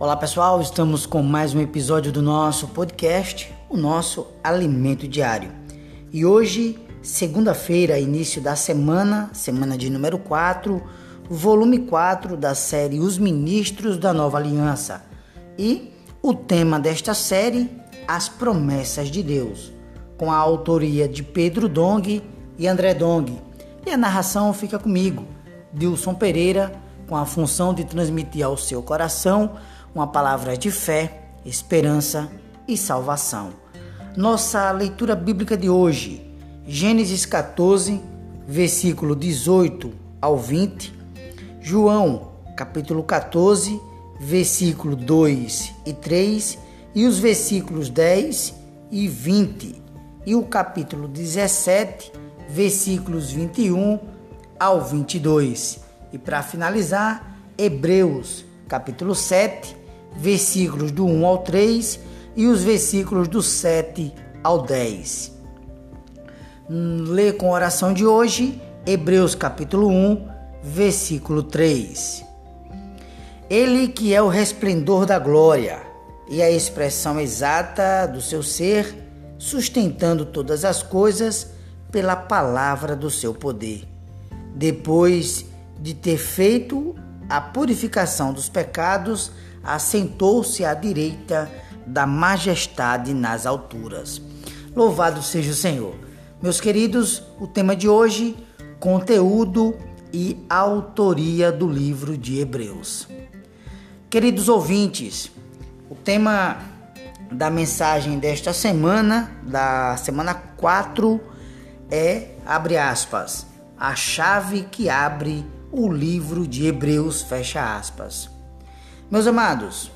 Olá pessoal, estamos com mais um episódio do nosso podcast, o nosso Alimento Diário. E hoje, segunda-feira, início da semana, semana de número 4, volume 4 da série Os Ministros da Nova Aliança. E o tema desta série, As Promessas de Deus, com a autoria de Pedro Dong e André Dong. E a narração fica comigo, Dilson Pereira, com a função de transmitir ao seu coração uma palavra de fé, esperança e salvação. Nossa leitura bíblica de hoje, Gênesis 14, versículo 18 ao 20, João, capítulo 14, versículo 2 e 3, e os versículos 10 e 20, e o capítulo 17, versículos 21 ao 22. E para finalizar, Hebreus, capítulo 7, versículos do 1 ao 3 e os versículos do 7 ao 10. Lê com a oração de hoje, Hebreus capítulo 1, versículo 3. Ele que é o resplendor da glória e a expressão exata do seu ser, sustentando todas as coisas pela palavra do seu poder. Depois de ter feito a purificação dos pecados, assentou-se à direita da majestade nas alturas. Louvado seja o Senhor. Meus queridos, o tema de hoje, conteúdo e autoria do livro de Hebreus. Queridos ouvintes, o tema da mensagem desta semana, da semana 4, é, abre aspas, a chave que abre o livro de Hebreus, fecha aspas. Meus amados,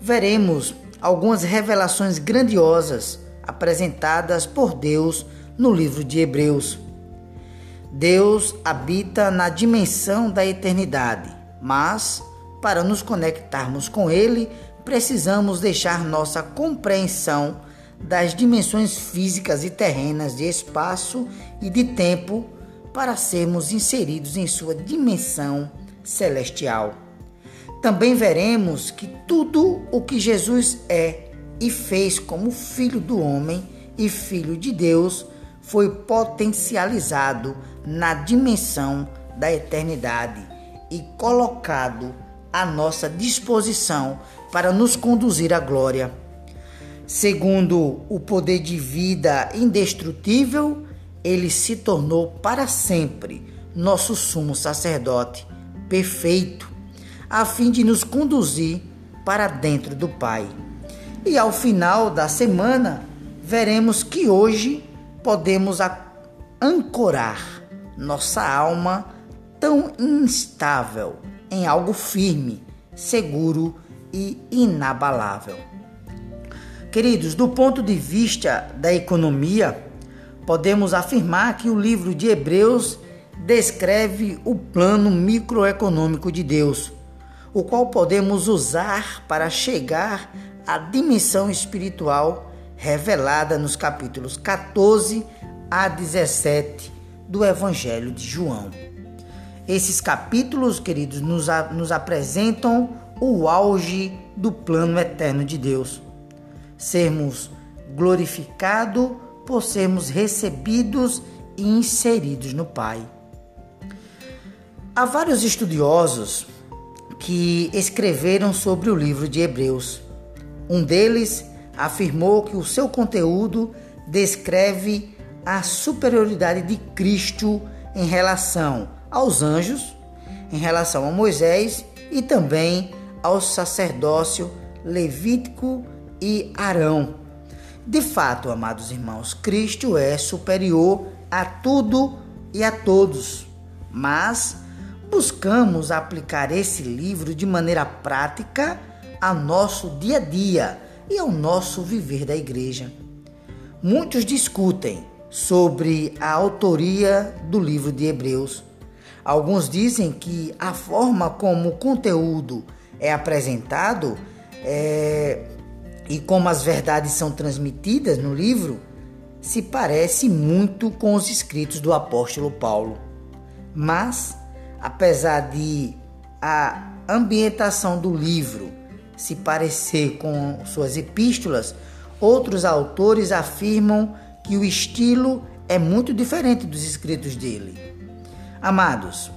veremos algumas revelações grandiosas apresentadas por Deus no livro de Hebreus. Deus habita na dimensão da eternidade, mas para nos conectarmos com Ele, precisamos deixar nossa compreensão das dimensões físicas e terrenas de espaço e de tempo para sermos inseridos em sua dimensão celestial. Também veremos que tudo o que Jesus é e fez como Filho do Homem e Filho de Deus foi potencializado na dimensão da eternidade e colocado à nossa disposição para nos conduzir à glória. Segundo o poder de vida indestrutível, ele se tornou para sempre nosso sumo sacerdote perfeito a fim de nos conduzir para dentro do Pai. E ao final da semana, veremos que hoje podemos ancorar nossa alma tão instável em algo firme, seguro e inabalável. Queridos, do ponto de vista da economia, podemos afirmar que o livro de Hebreus descreve o plano microeconômico de Deus o qual podemos usar para chegar à dimensão espiritual revelada nos capítulos 14 a 17 do Evangelho de João. Esses capítulos, queridos, nos, nos apresentam o auge do plano eterno de Deus. Sermos glorificados por sermos recebidos e inseridos no Pai. Há vários estudiosos que escreveram sobre o livro de Hebreus. Um deles afirmou que o seu conteúdo descreve a superioridade de Cristo em relação aos anjos, em relação a Moisés e também ao sacerdócio levítico e Arão. De fato, amados irmãos, Cristo é superior a tudo e a todos, mas buscamos aplicar esse livro de maneira prática ao nosso dia a dia e ao nosso viver da igreja. Muitos discutem sobre a autoria do livro de Hebreus. Alguns dizem que a forma como o conteúdo é apresentado é, e como as verdades são transmitidas no livro se parece muito com os escritos do apóstolo Paulo. Mas apesar de a ambientação do livro se parecer com suas epístolas, outros autores afirmam que o estilo é muito diferente dos escritos dele. Amados,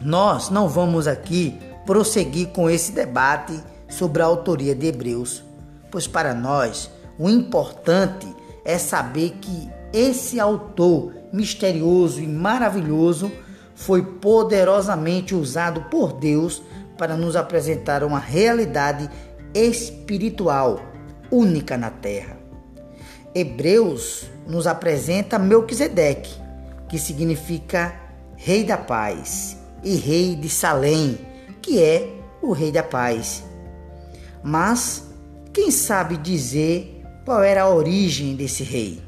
nós não vamos aqui prosseguir com esse debate sobre a autoria de Hebreus, pois para nós o importante é saber que esse autor misterioso e maravilhoso foi poderosamente usado por Deus para nos apresentar uma realidade espiritual única na terra. Hebreus nos apresenta Melquisedeque, que significa Rei da Paz, e Rei de Salém, que é o Rei da Paz. Mas quem sabe dizer qual era a origem desse rei?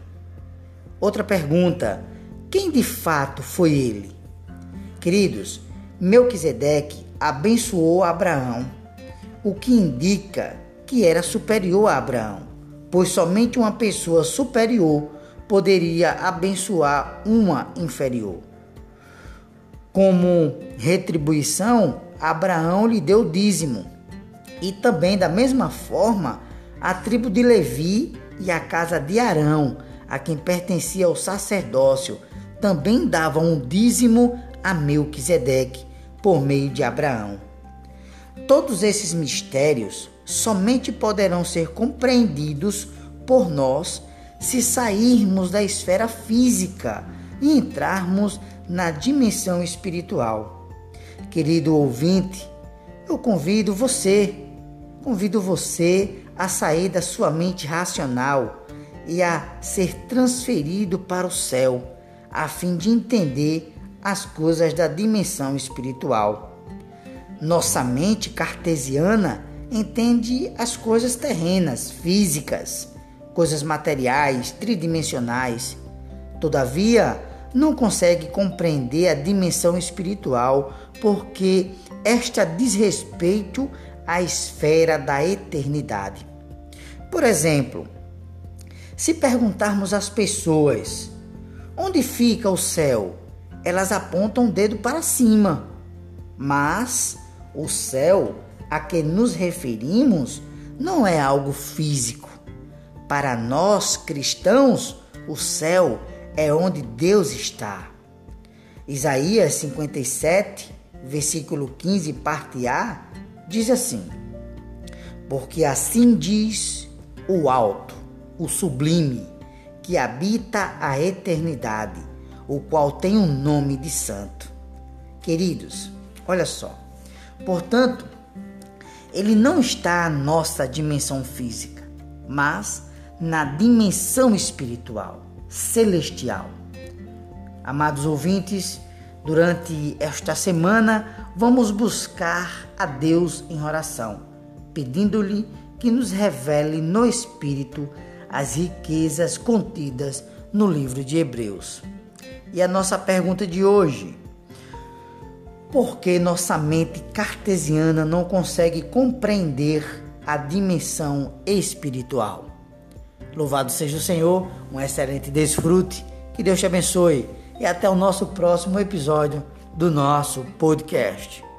Outra pergunta: quem de fato foi ele? Queridos, Melquisedeque abençoou Abraão, o que indica que era superior a Abraão, pois somente uma pessoa superior poderia abençoar uma inferior. Como retribuição, Abraão lhe deu dízimo. E também, da mesma forma, a tribo de Levi e a casa de Arão, a quem pertencia o sacerdócio, também davam um dízimo a Melquisedeque por meio de Abraão. Todos esses mistérios somente poderão ser compreendidos por nós se sairmos da esfera física e entrarmos na dimensão espiritual. Querido ouvinte, eu convido você, convido você a sair da sua mente racional e a ser transferido para o céu, a fim de entender as coisas da dimensão espiritual. Nossa mente cartesiana entende as coisas terrenas, físicas, coisas materiais, tridimensionais. Todavia, não consegue compreender a dimensão espiritual porque esta diz respeito à esfera da eternidade. Por exemplo, se perguntarmos às pessoas onde fica o céu, elas apontam o dedo para cima. Mas o céu a que nos referimos não é algo físico. Para nós cristãos, o céu é onde Deus está. Isaías 57, versículo 15, parte A, diz assim: Porque assim diz o alto, o sublime, que habita a eternidade o qual tem o um nome de santo. Queridos, olha só. Portanto, ele não está na nossa dimensão física, mas na dimensão espiritual, celestial. Amados ouvintes, durante esta semana vamos buscar a Deus em oração, pedindo-lhe que nos revele no Espírito as riquezas contidas no livro de Hebreus. E a nossa pergunta de hoje: por que nossa mente cartesiana não consegue compreender a dimensão espiritual? Louvado seja o Senhor, um excelente desfrute, que Deus te abençoe e até o nosso próximo episódio do nosso podcast.